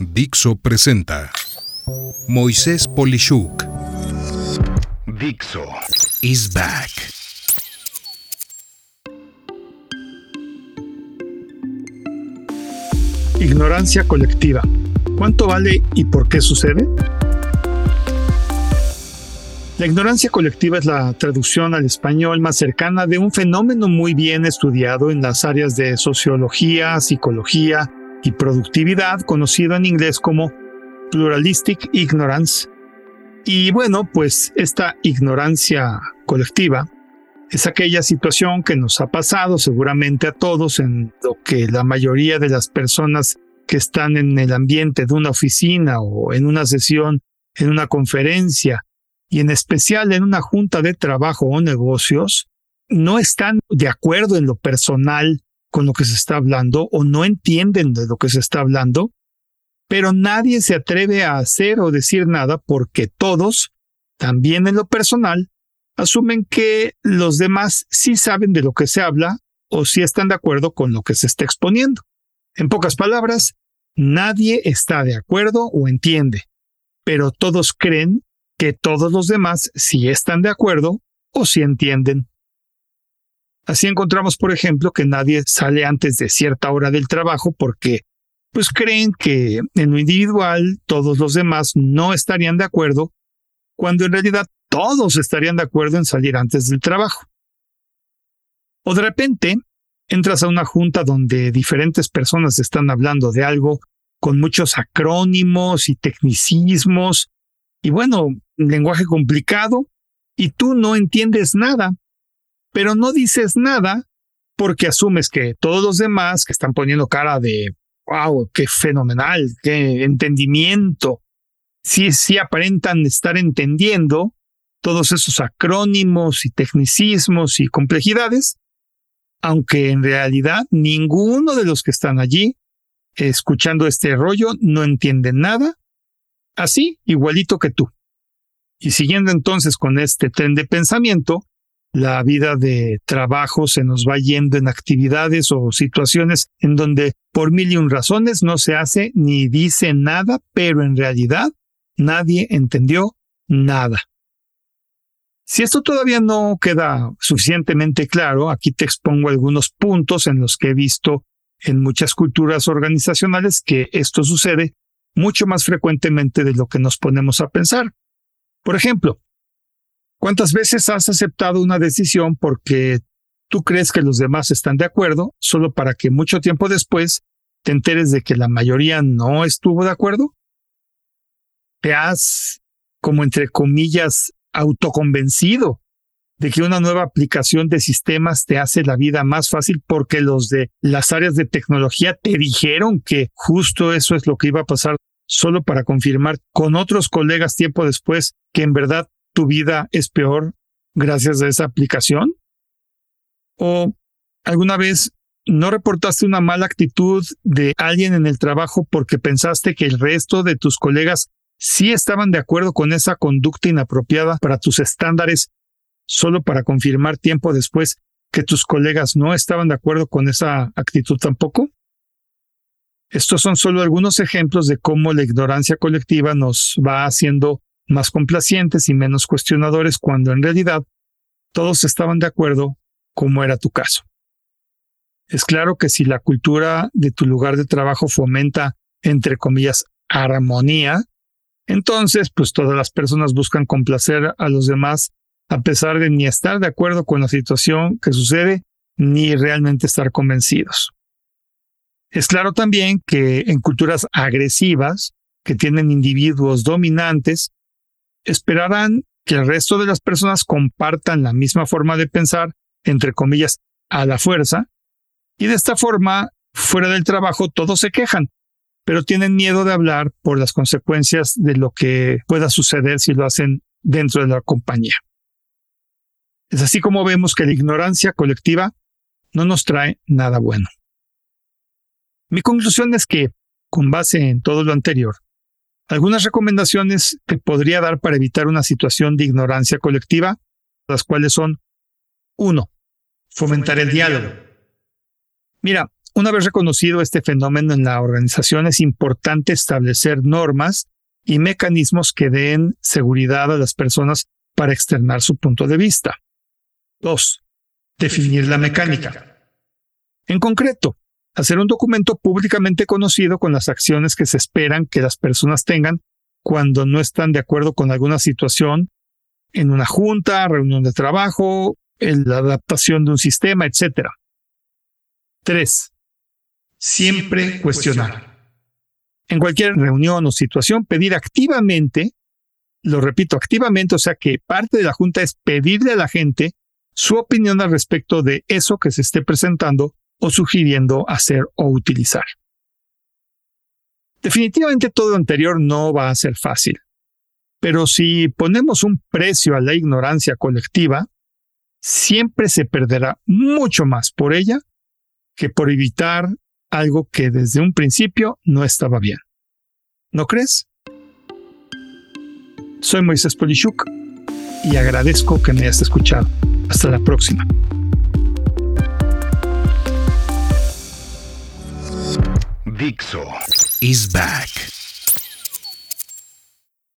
Dixo presenta Moisés Polishuk. Dixo is back. Ignorancia colectiva. ¿Cuánto vale y por qué sucede? La ignorancia colectiva es la traducción al español más cercana de un fenómeno muy bien estudiado en las áreas de sociología, psicología y productividad, conocido en inglés como pluralistic ignorance. Y bueno, pues esta ignorancia colectiva es aquella situación que nos ha pasado seguramente a todos en lo que la mayoría de las personas que están en el ambiente de una oficina o en una sesión, en una conferencia, y en especial en una junta de trabajo o negocios, no están de acuerdo en lo personal con lo que se está hablando o no entienden de lo que se está hablando, pero nadie se atreve a hacer o decir nada porque todos, también en lo personal, asumen que los demás sí saben de lo que se habla o sí están de acuerdo con lo que se está exponiendo. En pocas palabras, nadie está de acuerdo o entiende, pero todos creen que todos los demás sí están de acuerdo o sí entienden. Así encontramos, por ejemplo, que nadie sale antes de cierta hora del trabajo porque pues creen que en lo individual todos los demás no estarían de acuerdo, cuando en realidad todos estarían de acuerdo en salir antes del trabajo. O de repente entras a una junta donde diferentes personas están hablando de algo con muchos acrónimos y tecnicismos y bueno, lenguaje complicado, y tú no entiendes nada, pero no dices nada porque asumes que todos los demás que están poniendo cara de, wow, qué fenomenal, qué entendimiento, sí, sí aparentan estar entendiendo todos esos acrónimos y tecnicismos y complejidades, aunque en realidad ninguno de los que están allí escuchando este rollo no entiende nada así igualito que tú. Y siguiendo entonces con este tren de pensamiento, la vida de trabajo se nos va yendo en actividades o situaciones en donde por mil y un razones no se hace ni dice nada, pero en realidad nadie entendió nada. Si esto todavía no queda suficientemente claro, aquí te expongo algunos puntos en los que he visto en muchas culturas organizacionales que esto sucede mucho más frecuentemente de lo que nos ponemos a pensar. Por ejemplo, ¿cuántas veces has aceptado una decisión porque tú crees que los demás están de acuerdo solo para que mucho tiempo después te enteres de que la mayoría no estuvo de acuerdo? ¿Te has, como entre comillas, autoconvencido de que una nueva aplicación de sistemas te hace la vida más fácil porque los de las áreas de tecnología te dijeron que justo eso es lo que iba a pasar solo para confirmar con otros colegas tiempo después que en verdad tu vida es peor gracias a esa aplicación? ¿O alguna vez no reportaste una mala actitud de alguien en el trabajo porque pensaste que el resto de tus colegas sí estaban de acuerdo con esa conducta inapropiada para tus estándares solo para confirmar tiempo después que tus colegas no estaban de acuerdo con esa actitud tampoco? Estos son solo algunos ejemplos de cómo la ignorancia colectiva nos va haciendo más complacientes y menos cuestionadores cuando en realidad todos estaban de acuerdo como era tu caso. Es claro que si la cultura de tu lugar de trabajo fomenta, entre comillas, armonía, entonces pues todas las personas buscan complacer a los demás a pesar de ni estar de acuerdo con la situación que sucede, ni realmente estar convencidos. Es claro también que en culturas agresivas, que tienen individuos dominantes, esperarán que el resto de las personas compartan la misma forma de pensar, entre comillas, a la fuerza, y de esta forma, fuera del trabajo, todos se quejan, pero tienen miedo de hablar por las consecuencias de lo que pueda suceder si lo hacen dentro de la compañía. Es así como vemos que la ignorancia colectiva no nos trae nada bueno. Mi conclusión es que, con base en todo lo anterior, algunas recomendaciones que podría dar para evitar una situación de ignorancia colectiva, las cuales son 1. Fomentar el diálogo. Mira, Una vez reconocido este fenómeno en la organización, es importante establecer normas y mecanismos que den seguridad a las personas para externar su punto de vista. 2. Definir la mecánica. En concreto, hacer un documento públicamente conocido con las acciones que se esperan que las personas tengan cuando no están de acuerdo con alguna situación en una junta, reunión de trabajo, en la adaptación de un sistema, etc. 3. Siempre cuestionar. En cualquier reunión o situación, pedir activamente, lo repito, activamente, o sea que parte de la junta es pedirle a la gente su opinión al respecto de eso que se esté presentando o sugiriendo hacer o utilizar. Definitivamente todo anterior no va a ser fácil, pero si ponemos un precio a la ignorancia colectiva, siempre se perderá mucho más por ella que por evitar algo que desde un principio no estaba bien. ¿No crees? Soy Moisés Polishuk y agradezco que me hayas escuchado. Hasta la próxima. Dixo is back.